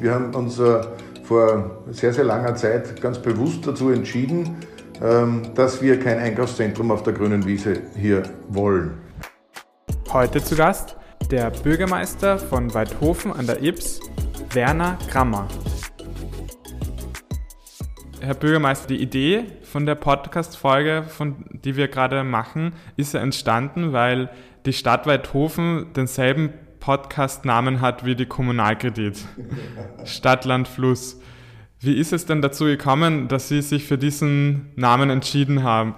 Wir haben uns äh, vor sehr, sehr langer Zeit ganz bewusst dazu entschieden, ähm, dass wir kein Einkaufszentrum auf der grünen Wiese hier wollen. Heute zu Gast der Bürgermeister von Weidhofen an der Ips, Werner Krammer. Herr Bürgermeister, die Idee von der Podcast-Folge, die wir gerade machen, ist ja entstanden, weil die Stadt Weidhofen denselben Podcast-Namen hat wie die Kommunalkredit. Stadt, Land, Fluss. Wie ist es denn dazu gekommen, dass Sie sich für diesen Namen entschieden haben?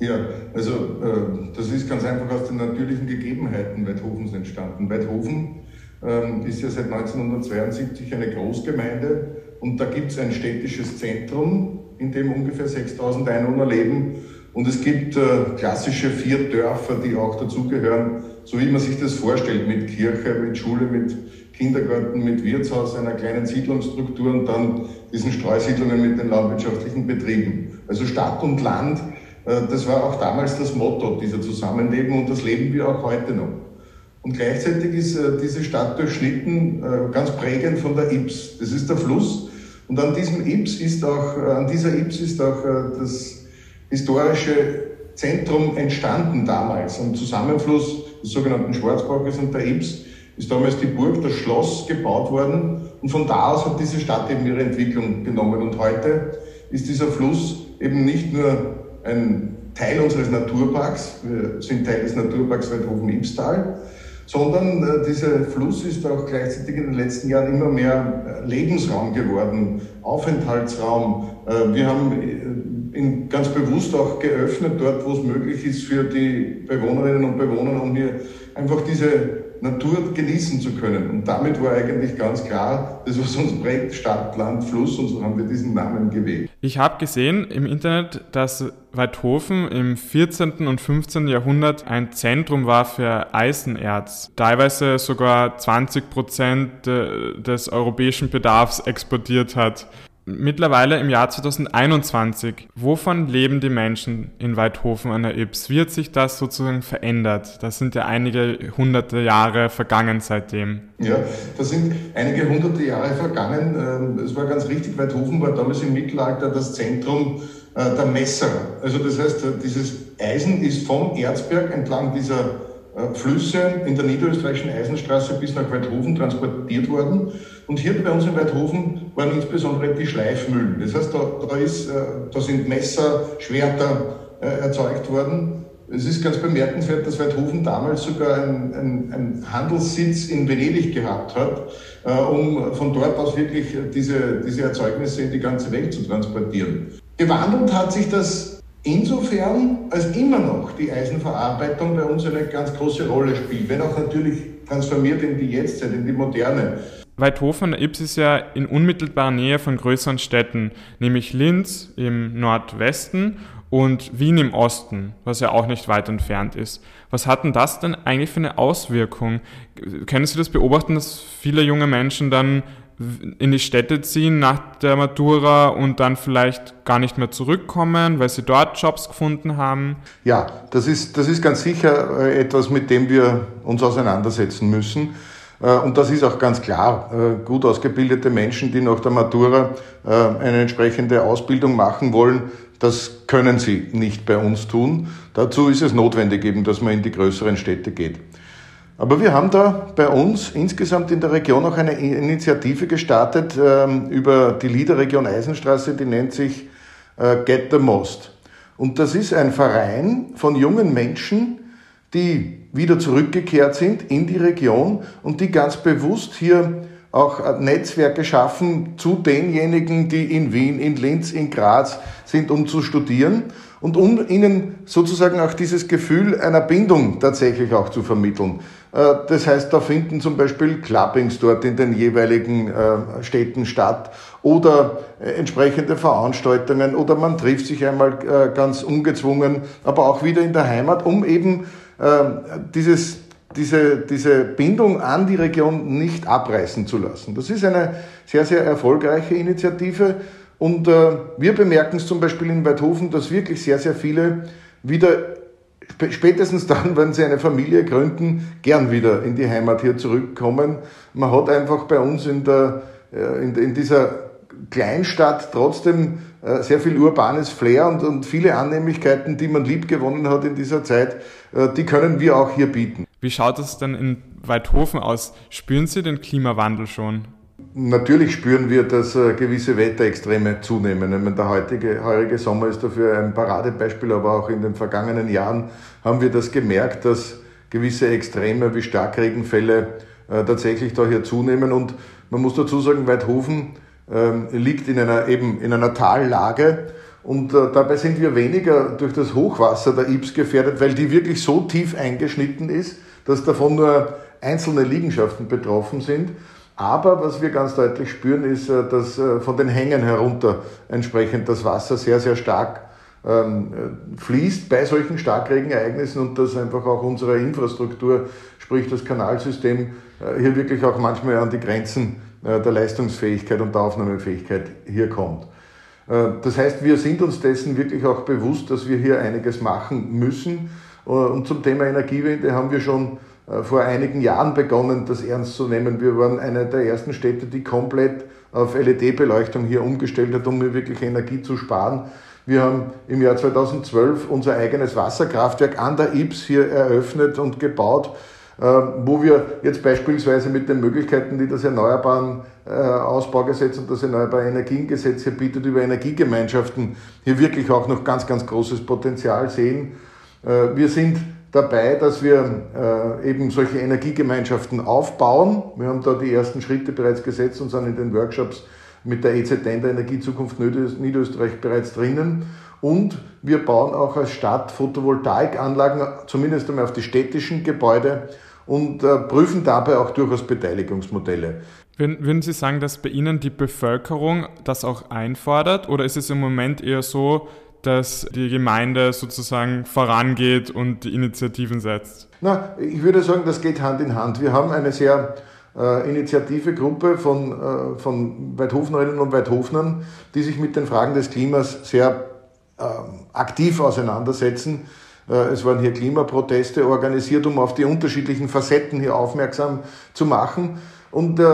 Ja, also äh, das ist ganz einfach aus den natürlichen Gegebenheiten Weidhofens entstanden. Weidhofen äh, ist ja seit 1972 eine Großgemeinde und da gibt es ein städtisches Zentrum, in dem ungefähr 6000 Einwohner leben. Und es gibt äh, klassische vier Dörfer, die auch dazugehören, so wie man sich das vorstellt, mit Kirche, mit Schule, mit Kindergarten, mit Wirtshaus, einer kleinen Siedlungsstruktur und dann diesen Streusiedlungen mit den landwirtschaftlichen Betrieben. Also Stadt und Land, äh, das war auch damals das Motto dieser Zusammenleben und das leben wir auch heute noch. Und gleichzeitig ist äh, diese Stadt durchschnitten, äh, ganz prägend von der Ips. Das ist der Fluss. Und an diesem Ips ist auch, an dieser Ips ist auch das historische Zentrum entstanden damals. Am Zusammenfluss sogenannten Schwarzbachs und der Ips ist damals die Burg, das Schloss gebaut worden. Und von da aus hat diese Stadt eben ihre Entwicklung genommen. Und heute ist dieser Fluss eben nicht nur ein Teil unseres Naturparks, wir sind Teil des Naturparks Weidhofen-Ibstal, sondern äh, dieser Fluss ist auch gleichzeitig in den letzten Jahren immer mehr äh, Lebensraum geworden, Aufenthaltsraum. Äh, wir haben äh, ihn ganz bewusst auch geöffnet, dort wo es möglich ist für die Bewohnerinnen und Bewohner, um hier einfach diese Natur genießen zu können. Und damit war eigentlich ganz klar, das was uns prägt, Stadt, Land, Fluss und so haben wir diesen Namen gewählt. Ich habe gesehen im Internet, dass Weidhofen im 14. und 15. Jahrhundert ein Zentrum war für Eisenerz. Teilweise sogar 20 Prozent des europäischen Bedarfs exportiert hat mittlerweile im Jahr 2021. Wovon leben die Menschen in Weidhofen an der Ips? Wie hat sich das sozusagen verändert? Das sind ja einige hunderte Jahre vergangen seitdem. Ja, das sind einige hunderte Jahre vergangen. Ähm, es war ganz richtig, Weidhofen war damals im Mittelalter das Zentrum äh, der Messer. Also das heißt, äh, dieses Eisen ist vom Erzberg entlang dieser äh, Flüsse in der niederösterreichischen Eisenstraße bis nach Weidhofen transportiert worden. Und hier bei uns in Weidhofen waren insbesondere die Schleifmühlen. Das heißt, da, da, ist, äh, da sind Messer, Schwerter äh, erzeugt worden. Es ist ganz bemerkenswert, dass Weidhofen damals sogar einen ein Handelssitz in Venedig gehabt hat, um von dort aus wirklich diese, diese Erzeugnisse in die ganze Welt zu transportieren. Gewandelt hat sich das Insofern, als immer noch die Eisenverarbeitung bei uns eine ganz große Rolle spielt, wenn auch natürlich transformiert in die Jetztzeit, in die Moderne. Weidhofen an der ist ja in unmittelbarer Nähe von größeren Städten, nämlich Linz im Nordwesten und Wien im Osten, was ja auch nicht weit entfernt ist. Was hat denn das denn eigentlich für eine Auswirkung? Können Sie das beobachten, dass viele junge Menschen dann in die Städte ziehen nach der Matura und dann vielleicht gar nicht mehr zurückkommen, weil sie dort Jobs gefunden haben? Ja, das ist, das ist ganz sicher äh, etwas, mit dem wir uns auseinandersetzen müssen. Äh, und das ist auch ganz klar. Äh, gut ausgebildete Menschen, die nach der Matura eine entsprechende Ausbildung machen wollen, das können sie nicht bei uns tun. Dazu ist es notwendig eben, dass man in die größeren Städte geht. Aber wir haben da bei uns insgesamt in der Region auch eine Initiative gestartet ähm, über die Liederregion Eisenstraße, die nennt sich äh, Get the Most. Und das ist ein Verein von jungen Menschen, die wieder zurückgekehrt sind in die Region und die ganz bewusst hier auch Netzwerke schaffen zu denjenigen, die in Wien, in Linz, in Graz sind, um zu studieren und um ihnen sozusagen auch dieses Gefühl einer Bindung tatsächlich auch zu vermitteln. Äh, das heißt, da finden zum Beispiel Clubbings dort in den jeweiligen äh, Städten statt oder äh, entsprechende Veranstaltungen oder man trifft sich einmal ganz ungezwungen, aber auch wieder in der Heimat, um eben dieses, diese, diese Bindung an die Region nicht abreißen zu lassen. Das ist eine sehr, sehr erfolgreiche Initiative und wir bemerken es zum Beispiel in Weidhofen, dass wirklich sehr, sehr viele wieder spätestens dann, wenn sie eine Familie gründen, gern wieder in die Heimat hier zurückkommen. Man hat einfach bei uns in der in, in dieser Kleinstadt trotzdem äh, sehr viel urbanes Flair und, und viele Annehmlichkeiten, die man lieb gewonnen hat in dieser Zeit, äh, die können wir auch hier bieten. Wie schaut es denn in Weidhofen aus? Spüren Sie den Klimawandel schon? Natürlich spüren wir, dass äh, gewisse Wetterextreme zunehmen. Ich meine, der heutige, heurige Sommer ist dafür ein Paradebeispiel, aber auch in den vergangenen Jahren haben wir das gemerkt, dass gewisse Extreme wie Starkregenfälle tatsächlich da hier zunehmen. Und man muss dazu sagen, Weidhofen ähm, liegt in einer, eben in einer Tallage. Und äh, dabei sind wir weniger durch das Hochwasser der Ibs gefährdet, weil die wirklich so tief eingeschnitten ist, dass davon nur einzelne Liegenschaften betroffen sind. Aber was wir ganz deutlich spüren, ist, äh, dass äh, von den Hängen herunter entsprechend das Wasser sehr, sehr stark ähm, fließt bei solchen Starkregenereignissen und dass einfach auch unsere Infrastruktur, sprich das Kanalsystem, hier wirklich auch manchmal an die Grenzen äh, der Leistungsfähigkeit und der Aufnahmefähigkeit hier kommt. Äh, das heißt, wir sind uns dessen wirklich auch bewusst, dass wir hier einiges machen müssen. Äh, und zum Thema Energiewende haben wir schon vor einigen Jahren begonnen, das ernst zu nehmen. Wir waren eine der ersten Städte, die komplett auf LED-Beleuchtung hier umgestellt hat, um wirklich Energie zu sparen. Wir haben im Jahr 2012 unser eigenes Wasserkraftwerk an der Ips hier eröffnet und gebaut wo wir jetzt beispielsweise mit den Möglichkeiten, die das Erneuerbaren äh, Ausbaugesetz und das Erneuerbare Energiengesetz hier bietet, über Energiegemeinschaften hier wirklich auch noch ganz, ganz großes Potenzial sehen. Äh, wir sind dabei, dass wir äh, eben solche Energiegemeinschaften aufbauen. Wir haben da die ersten Schritte bereits gesetzt und sind in den Workshops mit der EZN, der Energiezukunft Niederösterreich, bereits drinnen. Und wir bauen auch als Stadt Photovoltaikanlagen, zumindest einmal auf die städtischen Gebäude, und äh, prüfen dabei auch durchaus Beteiligungsmodelle. Würden Sie sagen, dass bei Ihnen die Bevölkerung das auch einfordert oder ist es im Moment eher so, dass die Gemeinde sozusagen vorangeht und die Initiativen setzt? Na, ich würde sagen, das geht Hand in Hand. Wir haben eine sehr äh, Initiativegruppe von, äh, von Weidhofnerinnen und Weidhofnern, die sich mit den Fragen des Klimas sehr äh, aktiv auseinandersetzen es waren hier Klimaproteste organisiert, um auf die unterschiedlichen Facetten hier aufmerksam zu machen. Und äh,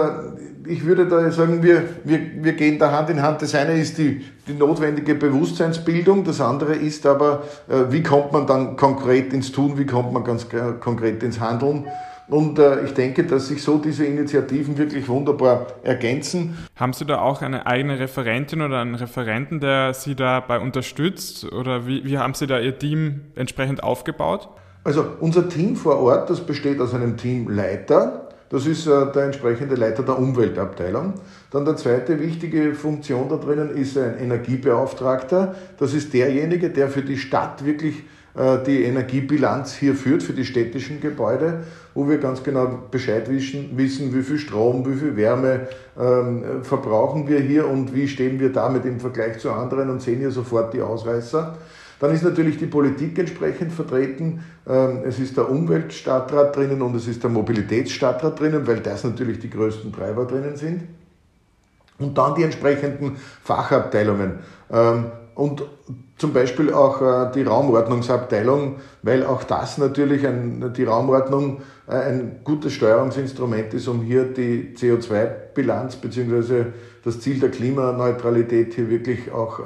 ich würde da sagen, wir, wir, wir gehen da Hand in Hand. Das eine ist die, die notwendige Bewusstseinsbildung, das andere ist aber, äh, wie kommt man dann konkret ins Tun, wie kommt man ganz konkret ins Handeln. Und äh, ich denke, dass sich so diese Initiativen wirklich wunderbar ergänzen. Haben Sie da auch eine eigene Referentin oder einen Referenten, der Sie dabei unterstützt? Oder wie, wie haben Sie da Ihr Team entsprechend aufgebaut? Also unser Team vor Ort, das besteht aus einem Teamleiter, das ist äh, der entsprechende Leiter der Umweltabteilung. Dann der zweite wichtige Funktion da drinnen ist ein Energiebeauftragter. Das ist derjenige, der für die Stadt wirklich die Energiebilanz hier führt für die städtischen Gebäude, wo wir ganz genau Bescheid wissen, wie viel Strom, wie viel Wärme ähm, verbrauchen wir hier und wie stehen wir damit im Vergleich zu anderen und sehen hier sofort die Ausreißer. Dann ist natürlich die Politik entsprechend vertreten. Ähm, es ist der Umweltstadtrat drinnen und es ist der Mobilitätsstadtrat drinnen, weil das natürlich die größten Treiber drinnen sind. Und dann die entsprechenden Fachabteilungen. Ähm, und zum Beispiel auch äh, die Raumordnungsabteilung, weil auch das natürlich ein, die Raumordnung äh, ein gutes Steuerungsinstrument ist, um hier die CO2-Bilanz bzw. das Ziel der Klimaneutralität hier wirklich auch äh,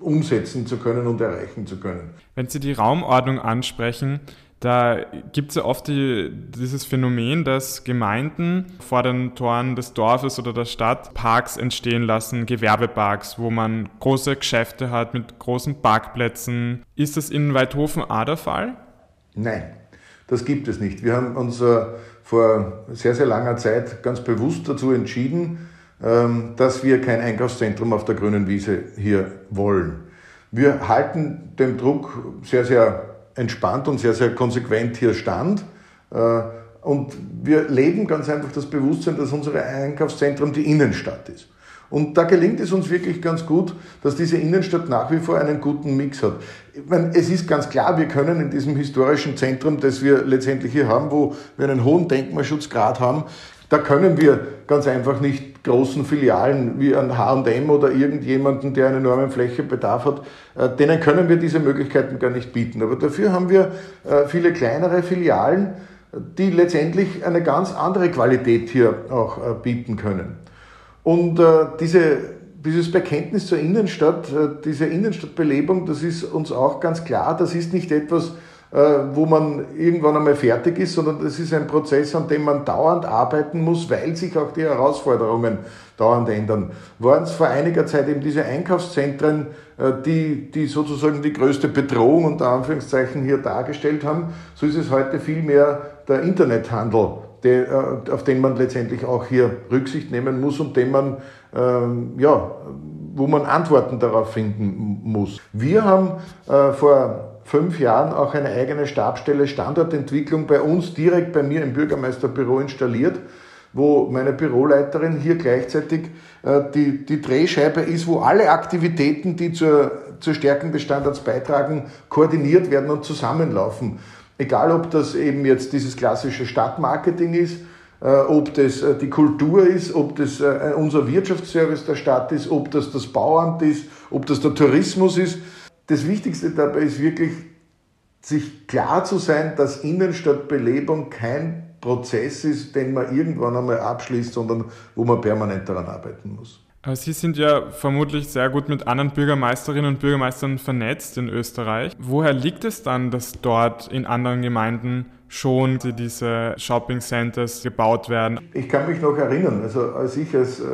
umsetzen zu können und erreichen zu können. Wenn Sie die Raumordnung ansprechen, da gibt es ja oft die, dieses Phänomen, dass Gemeinden vor den Toren des Dorfes oder der Stadt Parks entstehen lassen, Gewerbeparks, wo man große Geschäfte hat mit großen Parkplätzen. Ist das in Weidhofen auch der Fall? Nein, das gibt es nicht. Wir haben uns äh, vor sehr, sehr langer Zeit ganz bewusst dazu entschieden, ähm, dass wir kein Einkaufszentrum auf der grünen Wiese hier wollen. Wir halten dem Druck sehr, sehr entspannt und sehr, sehr konsequent hier stand. Äh, und wir leben ganz einfach das Bewusstsein, dass unser Einkaufszentrum die Innenstadt ist. Und da gelingt es uns wirklich ganz gut, dass diese Innenstadt nach wie vor einen guten Mix hat. Ich meine, es ist ganz klar, wir können in diesem historischen Zentrum, das wir letztendlich hier haben, wo wir einen hohen Denkmalschutzgrad haben, da können wir ganz einfach nicht großen Filialen wie ein H&M oder irgendjemanden, der einen enormen Flächebedarf hat, äh, denen können wir diese Möglichkeiten gar nicht bieten. Aber dafür haben wir äh, viele kleinere Filialen, die letztendlich eine ganz andere Qualität hier auch äh, bieten können. Und diese, dieses Bekenntnis zur Innenstadt, diese Innenstadtbelebung, das ist uns auch ganz klar, das ist nicht etwas, wo man irgendwann einmal fertig ist, sondern das ist ein Prozess, an dem man dauernd arbeiten muss, weil sich auch die Herausforderungen dauernd ändern. Waren es vor einiger Zeit eben diese Einkaufszentren, äh, die, die sozusagen die größte Bedrohung unter Anführungszeichen hier dargestellt haben, so ist es heute vielmehr der Internethandel, der, äh, auf den man letztendlich auch hier Rücksicht nehmen muss und den man, ähm, ja, wo man Antworten darauf finden muss. Wir haben äh, vor fünf Jahren auch eine eigene Stabstelle Standortentwicklung bei uns direkt bei mir im Bürgermeisterbüro installiert, wo meine Büroleiterin hier gleichzeitig äh, die, die Drehscheibe ist, wo alle Aktivitäten, die zur, zur Stärkung des Standards beitragen, koordiniert werden und zusammenlaufen. Egal, ob das eben jetzt dieses klassische Stadtmarketing ist, äh, ob das äh, die Kultur ist, ob das unser Wirtschaftsservice der Stadt ist, ob das das Bauamt ist, ob das der Tourismus ist das Wichtigste dabei ist wirklich, sich klar zu sein, dass Innenstadtbelebung kein Prozess ist, den man irgendwann einmal abschließt, sondern wo man permanent daran arbeiten muss. Sie sind ja vermutlich sehr gut mit anderen Bürgermeisterinnen und Bürgermeistern vernetzt in Österreich. Woher liegt es dann, dass dort in anderen Gemeinden schon diese Shopping Centers gebaut werden? Ich kann mich noch erinnern, also als ich als äh,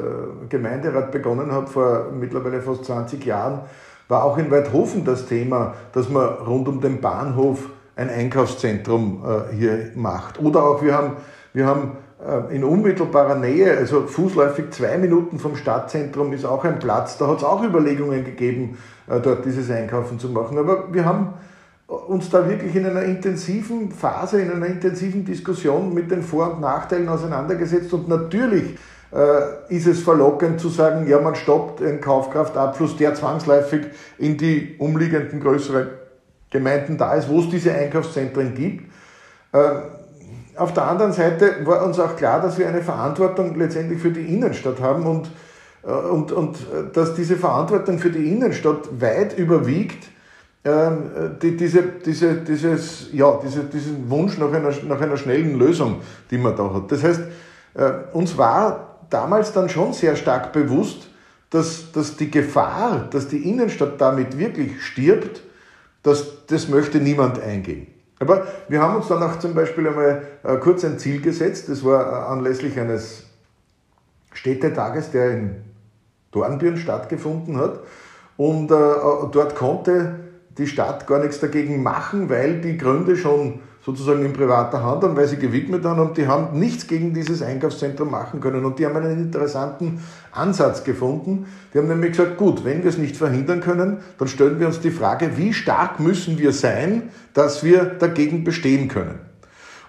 Gemeinderat begonnen habe, vor mittlerweile fast 20 Jahren, war auch in Weidhofen das Thema, dass man rund um den Bahnhof ein Einkaufszentrum äh, hier macht. Oder auch wir haben, wir haben äh, in unmittelbarer Nähe, also fußläufig zwei Minuten vom Stadtzentrum ist auch ein Platz. Da hat es auch Überlegungen gegeben, äh, dort dieses Einkaufen zu machen. Aber wir haben uns da wirklich in einer intensiven Phase, in einer intensiven Diskussion mit den Vor- und Nachteilen auseinandergesetzt und natürlich ist es verlockend zu sagen, ja, man stoppt einen Kaufkraftabfluss, der zwangsläufig in die umliegenden größeren Gemeinden da ist, wo es diese Einkaufszentren gibt. Äh, auf der anderen Seite war uns auch klar, dass wir eine Verantwortung letztendlich für die Innenstadt haben und, äh, und, und dass diese Verantwortung für die Innenstadt weit überwiegt, ähm, die, diese, diese, dieses, ja, diese, diesen Wunsch nach einer, nach einer schnellen Lösung, die man da hat. Das heißt, uns war damals dann schon sehr stark bewusst, dass, dass die Gefahr, dass die Innenstadt damit wirklich stirbt, dass, das möchte niemand eingehen. Aber wir haben uns dann auch zum Beispiel einmal äh, kurz ein Ziel gesetzt, das war äh, anlässlich eines Städtetages, der in Dornbirn stattgefunden hat. Und äh, dort konnte die Stadt gar nichts dagegen machen, weil die Gründe schon sozusagen in privater Hand haben, weil sie gewidmet haben und die haben nichts gegen dieses Einkaufszentrum machen können. Und die haben einen interessanten Ansatz gefunden. Die haben nämlich gesagt, gut, wenn wir es nicht verhindern können, dann stellen wir uns die Frage, wie stark müssen wir sein, dass wir dagegen bestehen können.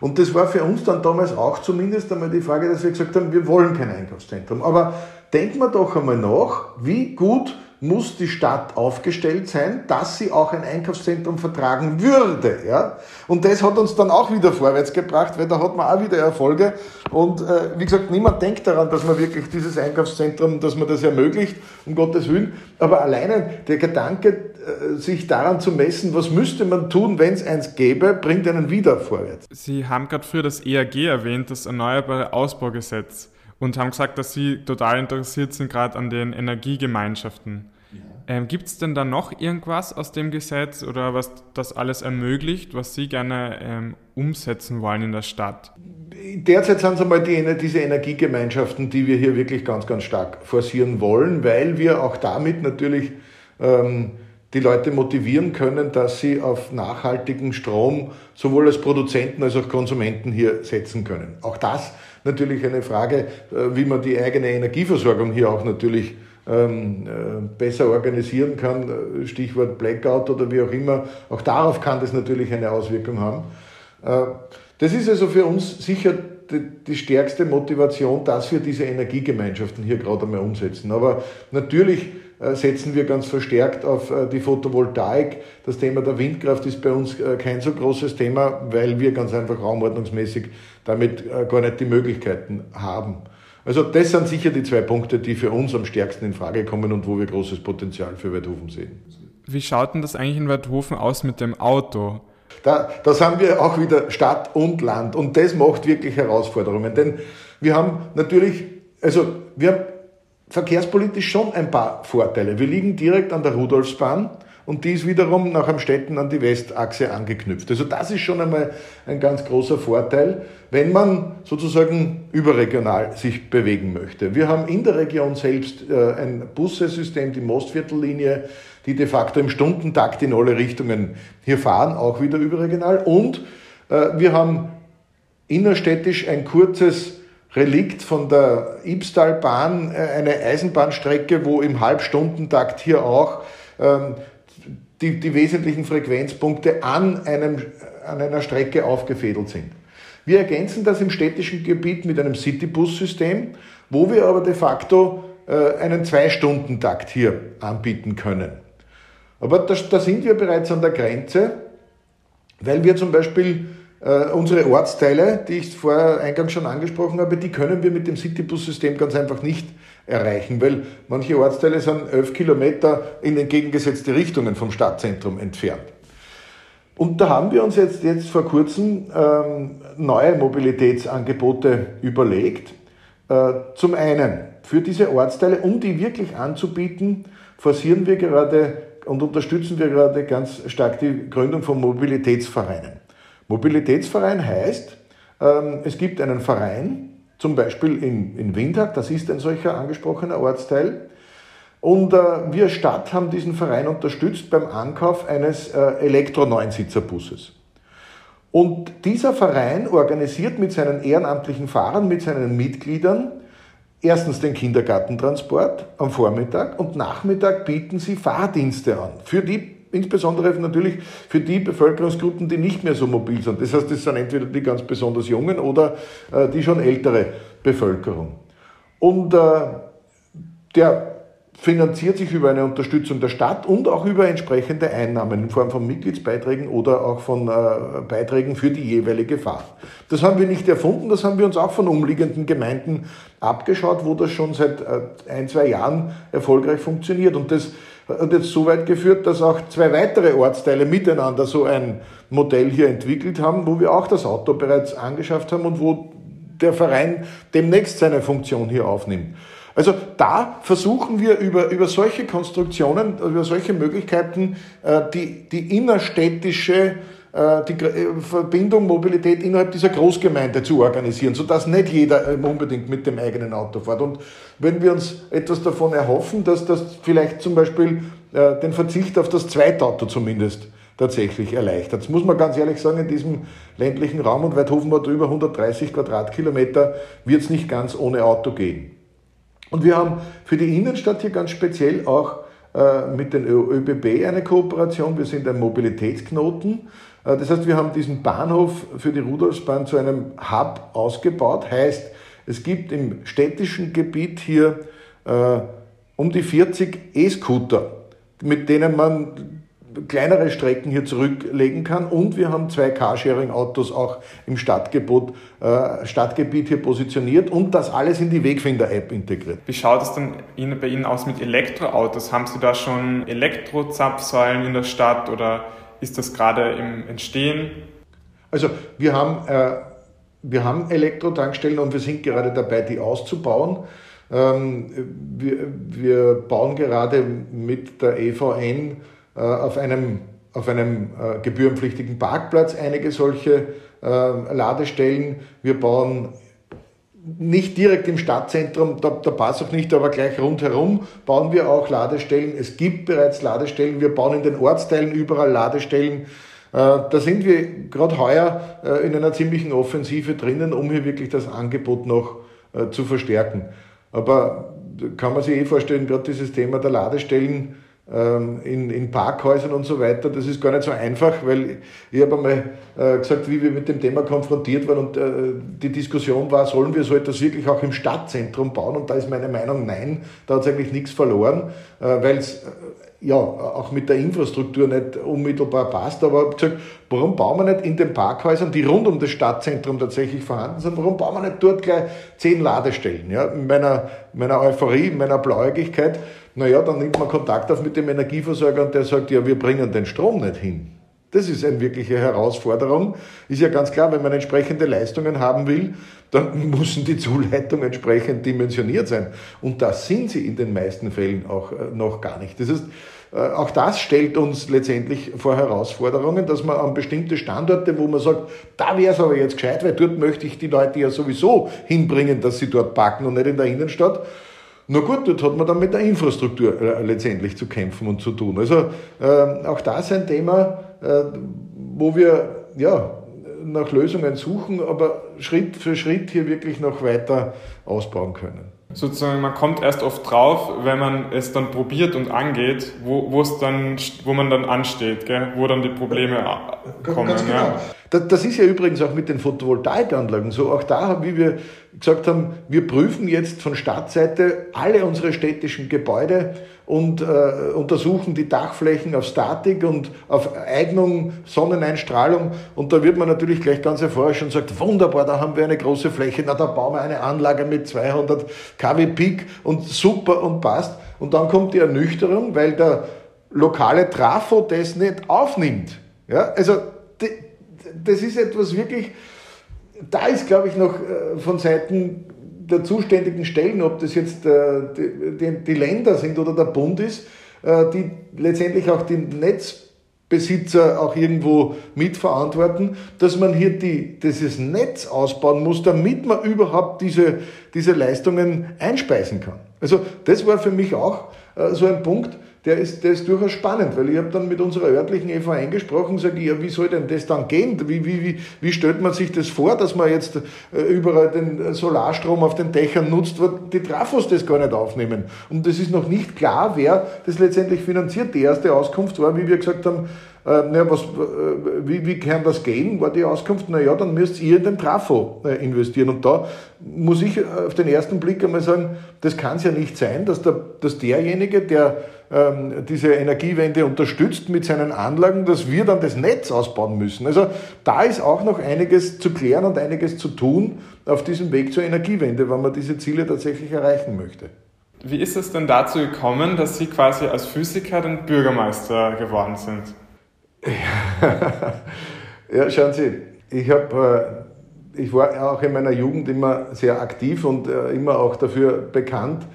Und das war für uns dann damals auch zumindest einmal die Frage, dass wir gesagt haben, wir wollen kein Einkaufszentrum. Aber denken wir doch einmal nach, wie gut muss die Stadt aufgestellt sein, dass sie auch ein Einkaufszentrum vertragen würde. Ja? Und das hat uns dann auch wieder vorwärts gebracht, weil da hat man auch wieder Erfolge. Und äh, wie gesagt, niemand denkt daran, dass man wirklich dieses Einkaufszentrum, dass man das ermöglicht, um Gottes Willen. Aber alleine der Gedanke, äh, sich daran zu messen, was müsste man tun, wenn es eins gäbe, bringt einen wieder vorwärts. Sie haben gerade früher das EAG erwähnt, das Erneuerbare Ausbaugesetz und haben gesagt, dass Sie total interessiert sind gerade an den Energiegemeinschaften. Ähm, Gibt es denn da noch irgendwas aus dem Gesetz oder was das alles ermöglicht, was Sie gerne ähm, umsetzen wollen in der Stadt? Derzeit sind es einmal die, diese Energiegemeinschaften, die wir hier wirklich ganz, ganz stark forcieren wollen, weil wir auch damit natürlich ähm, die Leute motivieren können, dass sie auf nachhaltigen Strom sowohl als Produzenten als auch Konsumenten hier setzen können. Auch das natürlich eine Frage, äh, wie man die eigene Energieversorgung hier auch natürlich ähm, äh, besser organisieren kann, äh, Stichwort Blackout oder wie auch immer, auch darauf kann das natürlich eine Auswirkung haben. Das ist also für uns sicher die, stärkste Motivation, dass wir diese Energiegemeinschaften hier gerade einmal umsetzen. Aber natürlich setzen wir ganz verstärkt auf äh, die Photovoltaik. Das Thema der Windkraft ist bei uns äh, kein so großes Thema, weil wir ganz einfach raumordnungsmäßig damit gar nicht die Möglichkeiten haben. Also das sind sicher die zwei Punkte, die für uns am stärksten in Frage kommen und wo wir großes Potenzial für Weidhofen sehen. Wie schaut denn das eigentlich in Weidhofen aus mit dem Auto? Da, das haben wir auch wieder Stadt und Land und das macht wirklich Herausforderungen, denn wir haben natürlich, also wir haben verkehrspolitisch schon ein paar Vorteile. Wir liegen direkt an der Rudolfsbahn und die ist wiederum nach Amstetten an die Westachse angeknüpft. Also das ist schon einmal ein ganz großer Vorteil, wenn man sozusagen überregional sich bewegen möchte. Wir haben in der Region selbst äh, ein Bussystem, die Mostviertellinie, die de facto im Stundentakt in alle Richtungen hier fahren, auch wieder überregional. Und äh, wir haben innerstädtisch ein kurzes Relikt von der Ibstalbahn, äh, eine Eisenbahnstrecke, wo im Halbstundentakt hier auch ähm, die, die wesentlichen Frequenzpunkte an, einem, an einer Strecke aufgefädelt sind. Wir ergänzen das im städtischen Gebiet mit einem Citybus-System, wo wir aber de facto äh, einen Zwei-Stunden-Takt hier anbieten können. Aber da, da sind wir bereits an der Grenze, weil wir zum Beispiel äh, unsere Ortsteile, die ich vorher eingangs schon angesprochen habe, die können wir mit dem Citybus-System ganz einfach nicht erreichen, weil manche Ortsteile sind elf Kilometer in entgegengesetzte Richtungen vom Stadtzentrum entfernt. Und da haben wir uns jetzt, jetzt vor kurzem ähm, neue Mobilitätsangebote überlegt. Äh, zum einen für diese Ortsteile, um die wirklich anzubieten, forcieren wir gerade und unterstützen wir gerade ganz stark die Gründung von Mobilitätsvereinen. Mobilitätsverein heißt, ähm, es gibt einen Verein, zum Beispiel in, in Windhag, das ist ein solcher angesprochener Ortsteil. Und äh, wir Stadt haben diesen Verein unterstützt beim Ankauf eines äh, Elektro-Neunsitzerbusses. Und dieser Verein organisiert mit seinen ehrenamtlichen Fahrern, mit seinen Mitgliedern erstens den Kindergartentransport am Vormittag und Nachmittag bieten sie Fahrdienste an für die insbesondere natürlich für die Bevölkerungsgruppen, die nicht mehr so mobil sind. Das heißt, das sind entweder die ganz besonders Jungen oder äh, die schon ältere Bevölkerung. Und äh, der finanziert sich über eine Unterstützung der Stadt und auch über entsprechende Einnahmen in Form von Mitgliedsbeiträgen oder auch von äh, Beiträgen für die jeweilige Fahrt. Das haben wir nicht erfunden, das haben wir uns auch von umliegenden Gemeinden abgeschaut, wo das schon seit äh, ein, zwei Jahren erfolgreich funktioniert. Und das hat jetzt so weit geführt, dass auch zwei weitere Ortsteile miteinander so ein Modell hier entwickelt haben, wo wir auch das Auto bereits angeschafft haben und wo der Verein demnächst seine Funktion hier aufnimmt. Also da versuchen wir über, über solche Konstruktionen, über solche Möglichkeiten äh, die, die innerstädtische die äh, Verbindung, Mobilität innerhalb dieser Großgemeinde zu organisieren, sodass nicht jeder ähm, unbedingt mit dem eigenen Auto fährt. Und wenn wir uns etwas davon erhoffen, dass das vielleicht zum Beispiel äh, den Verzicht auf das Zweitauto zumindest tatsächlich erleichtert. Das muss man ganz ehrlich sagen, in diesem ländlichen Raum und Weidhofen hat über 130 Quadratkilometer, wird es nicht ganz ohne Auto gehen. Und wir haben für die Innenstadt hier ganz speziell auch mit den ÖBB eine Kooperation. Wir sind ein Mobilitätsknoten äh, das heißt, wir haben diesen Bahnhof für die Rudolfsbahn zu einem Hub ausgebaut. Heißt, es gibt im städtischen Gebiet hier äh, um die 40 E-Scooter, mit denen man kleinere Strecken hier zurücklegen kann. Und wir haben zwei Carsharing-Autos auch im Stadtgebot, äh, Stadtgebiet hier positioniert und das alles in die Wegfinder-App integriert. Wie schaut es denn bei Ihnen aus mit Elektroautos? Haben Sie da schon Elektrozapfsäulen in der Stadt oder ist das gerade im Entstehen? Also wir haben, äh, wir haben Elektrotankstellen und wir sind gerade dabei, die auszubauen. Ähm, wir, wir bauen gerade mit der EVN äh, auf einem, auf einem äh, gebührenpflichtigen Parkplatz einige solche äh, Ladestellen. Wir bauen nicht direkt im Stadtzentrum, da, da passt auch nicht, aber gleich rundherum bauen wir auch Ladestellen. Es gibt bereits Ladestellen, wir bauen in den Ortsteilen überall Ladestellen. Äh, da sind wir gerade heuer äh, in einer ziemlichen Offensive drinnen, um hier wirklich das Angebot noch äh, zu verstärken. Aber kann man sich eh vorstellen, gerade dieses Thema der Ladestellen, in, in Parkhäusern und so weiter. Das ist gar nicht so einfach, weil ich habe einmal äh, gesagt, wie wir mit dem Thema konfrontiert waren und äh, die Diskussion war, sollen wir so etwas wirklich auch im Stadtzentrum bauen? Und da ist meine Meinung, nein, da hat es eigentlich nichts verloren, äh, weil es äh, ja auch mit der Infrastruktur nicht unmittelbar passt. Aber gesagt, warum bauen wir nicht in den Parkhäusern, die rund um das Stadtzentrum tatsächlich vorhanden sind, warum bauen wir nicht dort gleich zehn Ladestellen? Ja, in meiner, meiner Euphorie, in meiner Blauäugigkeit naja, dann nimmt man Kontakt auf mit dem Energieversorger und der sagt, ja, wir bringen den Strom nicht hin. Das ist eine wirkliche Herausforderung. Ist ja ganz klar, wenn man entsprechende Leistungen haben will, dann müssen die Zuleitungen entsprechend dimensioniert sein. Und das sind sie in den meisten Fällen auch äh, noch gar nicht. Das heißt, äh, auch das stellt uns letztendlich vor Herausforderungen, dass man an bestimmte Standorte, wo man sagt, da wäre es aber jetzt gescheit, weil dort möchte ich die Leute ja sowieso hinbringen, dass sie dort parken und nicht in der Innenstadt. Na gut, dort hat man dann mit der Infrastruktur äh, letztendlich zu kämpfen und zu tun. Also äh, auch das ein Thema, wo wir ja, nach Lösungen suchen, aber Schritt für Schritt hier wirklich noch weiter ausbauen können sozusagen, man kommt erst oft drauf, wenn man es dann probiert und angeht, wo, wo es dann, wo man dann ansteht, gell? wo dann die Probleme kommen. Ganz genau. Ja. Das ist ja übrigens auch mit den Photovoltaikanlagen so. Auch da, wie wir gesagt haben, wir prüfen jetzt von Stadtseite alle unsere städtischen Gebäude und äh, untersuchen die Dachflächen auf Statik und auf Eignung, Sonneneinstrahlung. Und da wird man natürlich gleich ganz erfreut und sagt, wunderbar, da haben wir eine große Fläche, na, da bauen wir eine Anlage mit 200 kW Peak und super und passt. Und dann kommt die Ernüchterung, weil der lokale Trafo das nicht aufnimmt. Ja, also das ist etwas wirklich, da ist, glaube ich, noch äh, von Seiten der zuständigen Stellen, ob das jetzt äh, die, Länder sind oder der Bund ist, äh, die letztendlich auch die Netzbesitzer auch irgendwo mitverantworten, dass man hier die, dieses Netz ausbauen muss, damit man überhaupt diese, diese Leistungen einspeisen kann. Also das war für mich auch so ein Punkt, der ist, der ist durchaus spannend, weil ich habe dann mit unserer örtlichen EV eingesprochen, sage ich, ja, wie soll denn das dann gehen? Wie, wie, wie, wie stellt man sich das vor, dass man jetzt äh, überall den Solarstrom auf den Dächern nutzt, wo die Trafos das gar nicht aufnehmen? Und es ist noch nicht klar, wer das letztendlich finanziert. Die erste Auskunft war, wie wir gesagt haben, äh, na, was, äh, wie, wie kann das gehen, war die Auskunft, naja, dann müsst ihr in den Trafo äh, investieren. Und da muss ich auf den ersten Blick einmal sagen, das kann es ja nicht sein, dass, der, dass derjenige, der diese Energiewende unterstützt mit seinen Anlagen, dass wir dann das Netz ausbauen müssen. Also da ist auch noch einiges zu klären und einiges zu tun auf diesem Weg zur Energiewende, wenn man diese Ziele tatsächlich erreichen möchte. Wie ist es denn dazu gekommen, dass Sie quasi als Physiker dann Bürgermeister geworden sind? ja, schauen Sie, ich habe äh, ich war auch in meiner Jugend immer sehr aktiv und äh, immer auch dafür bekannt,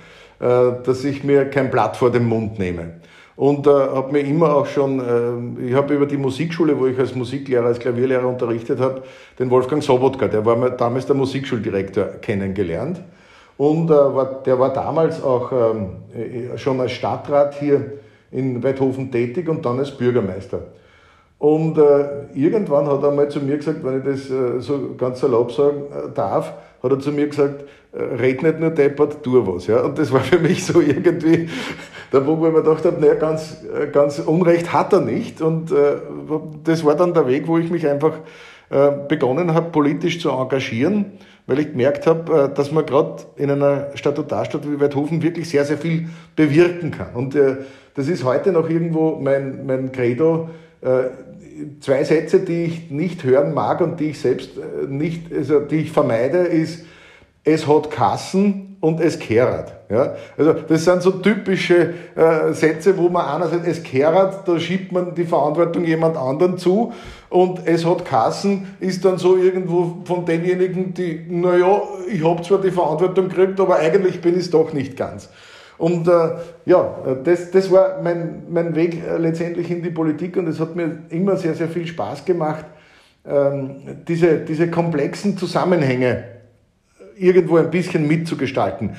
dass ich mir kein Blatt vor den Mund nehme. Und äh, habe mir immer auch schon, äh, ich habe über die Musikschule, wo ich als Musiklehrer, als Klavierlehrer unterrichtet habe, den Wolfgang Sobotka, der war damals der Musikschuldirektor, kennengelernt. Und äh, war, der war damals auch ähm, äh, schon als Stadtrat hier in Weidhofen tätig und dann als Bürgermeister. Und äh, irgendwann hat er mal zu mir gesagt, wenn ich das äh, so ganz salopp sagen äh, darf, hat er zu mir gesagt, äh, red nicht nur deppert, tu was. Ja? Und das war für mich so irgendwie der Punkt, wo ich mir gedacht habe, naja, ganz, äh, ganz Unrecht hat er nicht. Und äh, das war dann der Weg, wo ich mich einfach äh, begonnen habe, politisch zu engagieren, weil ich gemerkt habe, äh, dass man gerade in einer Statutarstadt wie Weidhofen wirklich sehr, sehr viel bewirken kann. Und äh, das ist heute noch irgendwo mein, mein Credo, zwei Sätze, die ich nicht hören mag und die ich selbst äh, nicht, also die ich vermeide, ist, es hat Kassen und es kehrt. Ja? Also das sind so typische äh, Sätze, wo man einerseits es kehrt, da schiebt man die Verantwortung jemand anderen zu und es hat Kassen ist dann so irgendwo von denjenigen, die, naja, ich habe zwar die Verantwortung gekriegt, aber eigentlich bin ich es doch nicht ganz. Und äh, ja, das, das war mein, mein Weg äh, letztendlich in die Politik und es hat mir immer sehr, sehr viel Spaß gemacht, ähm, diese, diese komplexen Zusammenhänge irgendwo ein bisschen mitzugestalten.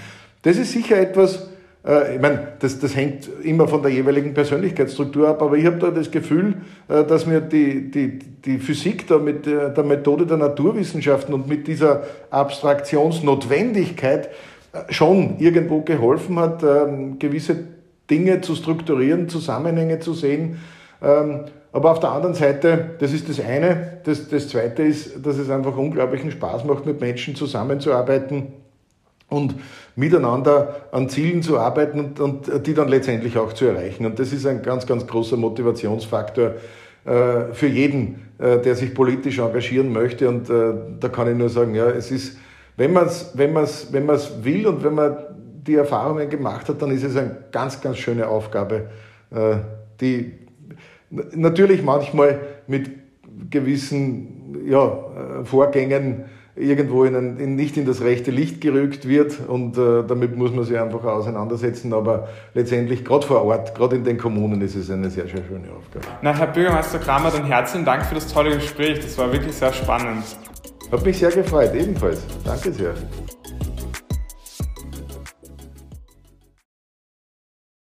Das ist sicher etwas, äh, ich meine, das, das hängt immer von der jeweiligen Persönlichkeitsstruktur ab, aber ich habe da das Gefühl, äh, dass mir die, die, die Physik da mit der, der Methode der Naturwissenschaften und mit dieser Abstraktionsnotwendigkeit schon irgendwo geholfen hat, ähm, gewisse Dinge zu strukturieren, Zusammenhänge zu sehen. Ähm, aber auf der anderen Seite, das ist das eine. Das, das zweite ist, dass es einfach unglaublichen Spaß macht, mit Menschen zusammenzuarbeiten und miteinander an Zielen zu arbeiten und, und die dann letztendlich auch zu erreichen. Und das ist ein ganz, ganz großer Motivationsfaktor äh, für jeden, äh, der sich politisch engagieren möchte. Und äh, da kann ich nur sagen, ja, es ist wenn man es wenn man's, wenn man's will und wenn man die Erfahrungen gemacht hat, dann ist es eine ganz, ganz schöne Aufgabe, äh, die natürlich manchmal mit gewissen ja, Vorgängen irgendwo in ein, in, nicht in das rechte Licht gerückt wird und äh, damit muss man sich einfach auseinandersetzen. Aber letztendlich, gerade vor Ort, gerade in den Kommunen, ist es eine sehr, sehr schöne Aufgabe. Na, Herr Bürgermeister Kramer, dann herzlichen Dank für das tolle Gespräch. Das war wirklich sehr spannend. Hat mich sehr gefreut, ebenfalls. Danke sehr.